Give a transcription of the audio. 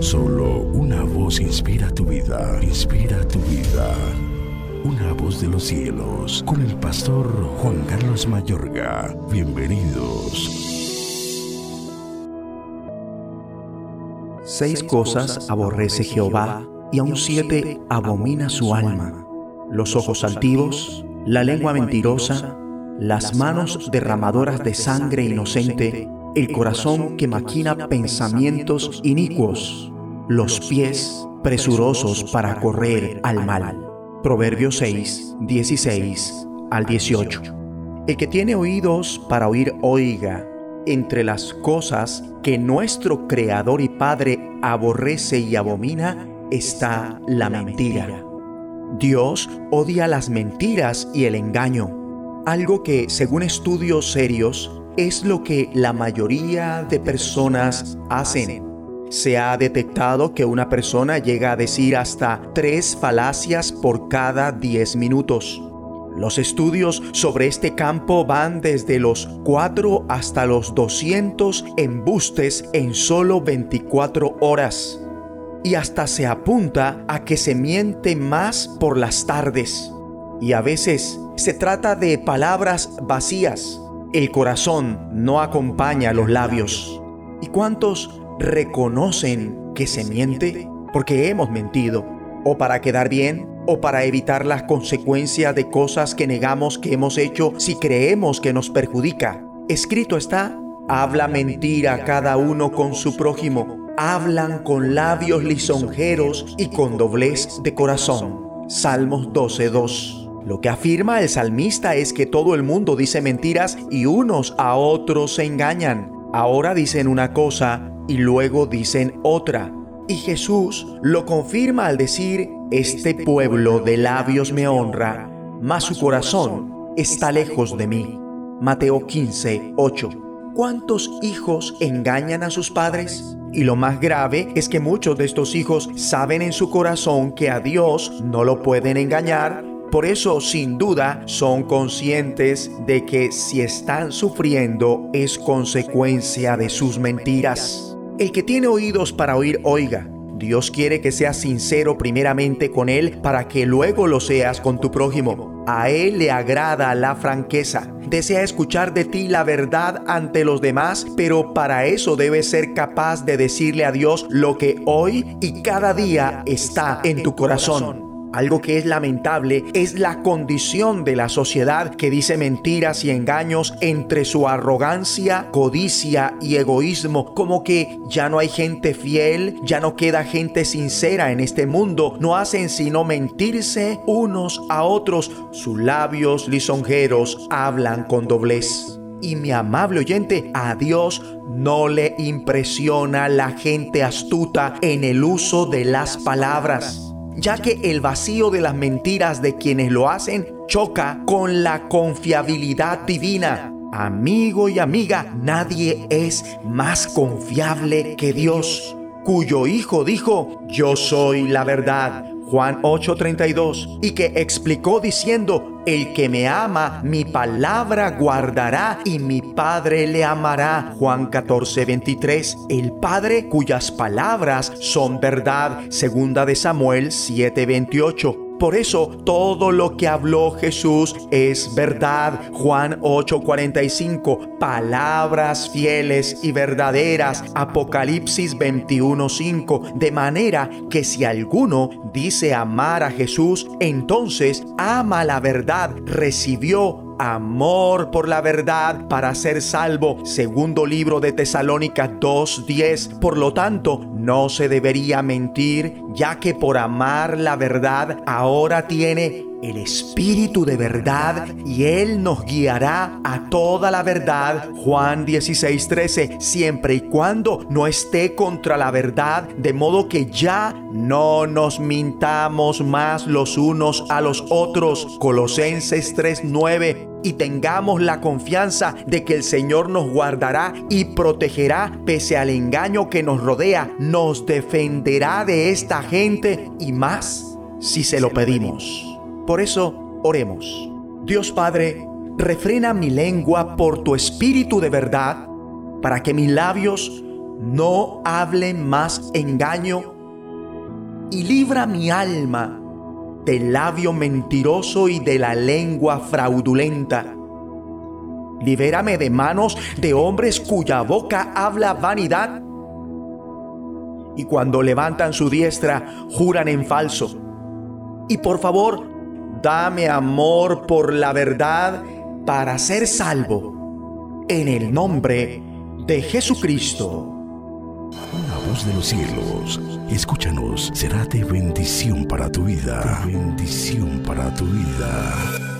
Solo una voz inspira tu vida, inspira tu vida. Una voz de los cielos, con el pastor Juan Carlos Mayorga. Bienvenidos. Seis cosas aborrece Jehová, y aun siete abomina su alma. Los ojos altivos, la lengua mentirosa, las manos derramadoras de sangre inocente, el corazón que maquina pensamientos inicuos, los pies presurosos para correr al mal. Proverbios 6, 16 al 18. El que tiene oídos para oír, oiga. Entre las cosas que nuestro Creador y Padre aborrece y abomina está la mentira. Dios odia las mentiras y el engaño, algo que, según estudios serios, es lo que la mayoría de personas hacen. Se ha detectado que una persona llega a decir hasta tres falacias por cada 10 minutos. Los estudios sobre este campo van desde los 4 hasta los 200 embustes en solo 24 horas. Y hasta se apunta a que se miente más por las tardes. Y a veces se trata de palabras vacías el corazón no acompaña a los labios. ¿Y cuántos reconocen que se miente? Porque hemos mentido, o para quedar bien, o para evitar las consecuencias de cosas que negamos que hemos hecho si creemos que nos perjudica. Escrito está, habla mentira cada uno con su prójimo, hablan con labios lisonjeros y con doblez de corazón. Salmos 12.2 lo que afirma el salmista es que todo el mundo dice mentiras y unos a otros se engañan. Ahora dicen una cosa y luego dicen otra. Y Jesús lo confirma al decir, este pueblo de labios me honra, mas su corazón está lejos de mí. Mateo 15, 8. ¿Cuántos hijos engañan a sus padres? Y lo más grave es que muchos de estos hijos saben en su corazón que a Dios no lo pueden engañar por eso, sin duda, son conscientes de que si están sufriendo es consecuencia de sus mentiras. El que tiene oídos para oír, oiga. Dios quiere que seas sincero primeramente con Él para que luego lo seas con tu prójimo. A Él le agrada la franqueza. Desea escuchar de ti la verdad ante los demás, pero para eso debes ser capaz de decirle a Dios lo que hoy y cada día está en tu corazón. Algo que es lamentable es la condición de la sociedad que dice mentiras y engaños entre su arrogancia, codicia y egoísmo, como que ya no hay gente fiel, ya no queda gente sincera en este mundo, no hacen sino mentirse unos a otros, sus labios lisonjeros hablan con doblez. Y mi amable oyente, a Dios no le impresiona la gente astuta en el uso de las palabras ya que el vacío de las mentiras de quienes lo hacen choca con la confiabilidad divina. Amigo y amiga, nadie es más confiable que Dios, cuyo Hijo dijo, yo soy la verdad. Juan 8:32, y que explicó diciendo, el que me ama, mi palabra guardará y mi Padre le amará. Juan 14:23, el Padre cuyas palabras son verdad. Segunda de Samuel 7:28. Por eso todo lo que habló Jesús es verdad. Juan 8:45, palabras fieles y verdaderas. Apocalipsis 21:5. De manera que si alguno dice amar a Jesús, entonces ama la verdad, recibió amor por la verdad para ser salvo. Segundo libro de Tesalónica 2:10. Por lo tanto, no se debería mentir, ya que por amar la verdad ahora tiene el Espíritu de verdad y Él nos guiará a toda la verdad. Juan 16:13, siempre y cuando no esté contra la verdad, de modo que ya no nos mintamos más los unos a los otros. Colosenses 3:9 y tengamos la confianza de que el Señor nos guardará y protegerá pese al engaño que nos rodea, nos defenderá de esta gente y más si se lo pedimos. Por eso, oremos. Dios Padre, refrena mi lengua por tu espíritu de verdad, para que mis labios no hable más engaño y libra mi alma del labio mentiroso y de la lengua fraudulenta. Libérame de manos de hombres cuya boca habla vanidad y cuando levantan su diestra juran en falso. Y por favor, dame amor por la verdad para ser salvo. En el nombre de Jesucristo. Una voz de los cielos, escúchanos, será de bendición para tu vida. bendición para tu vida.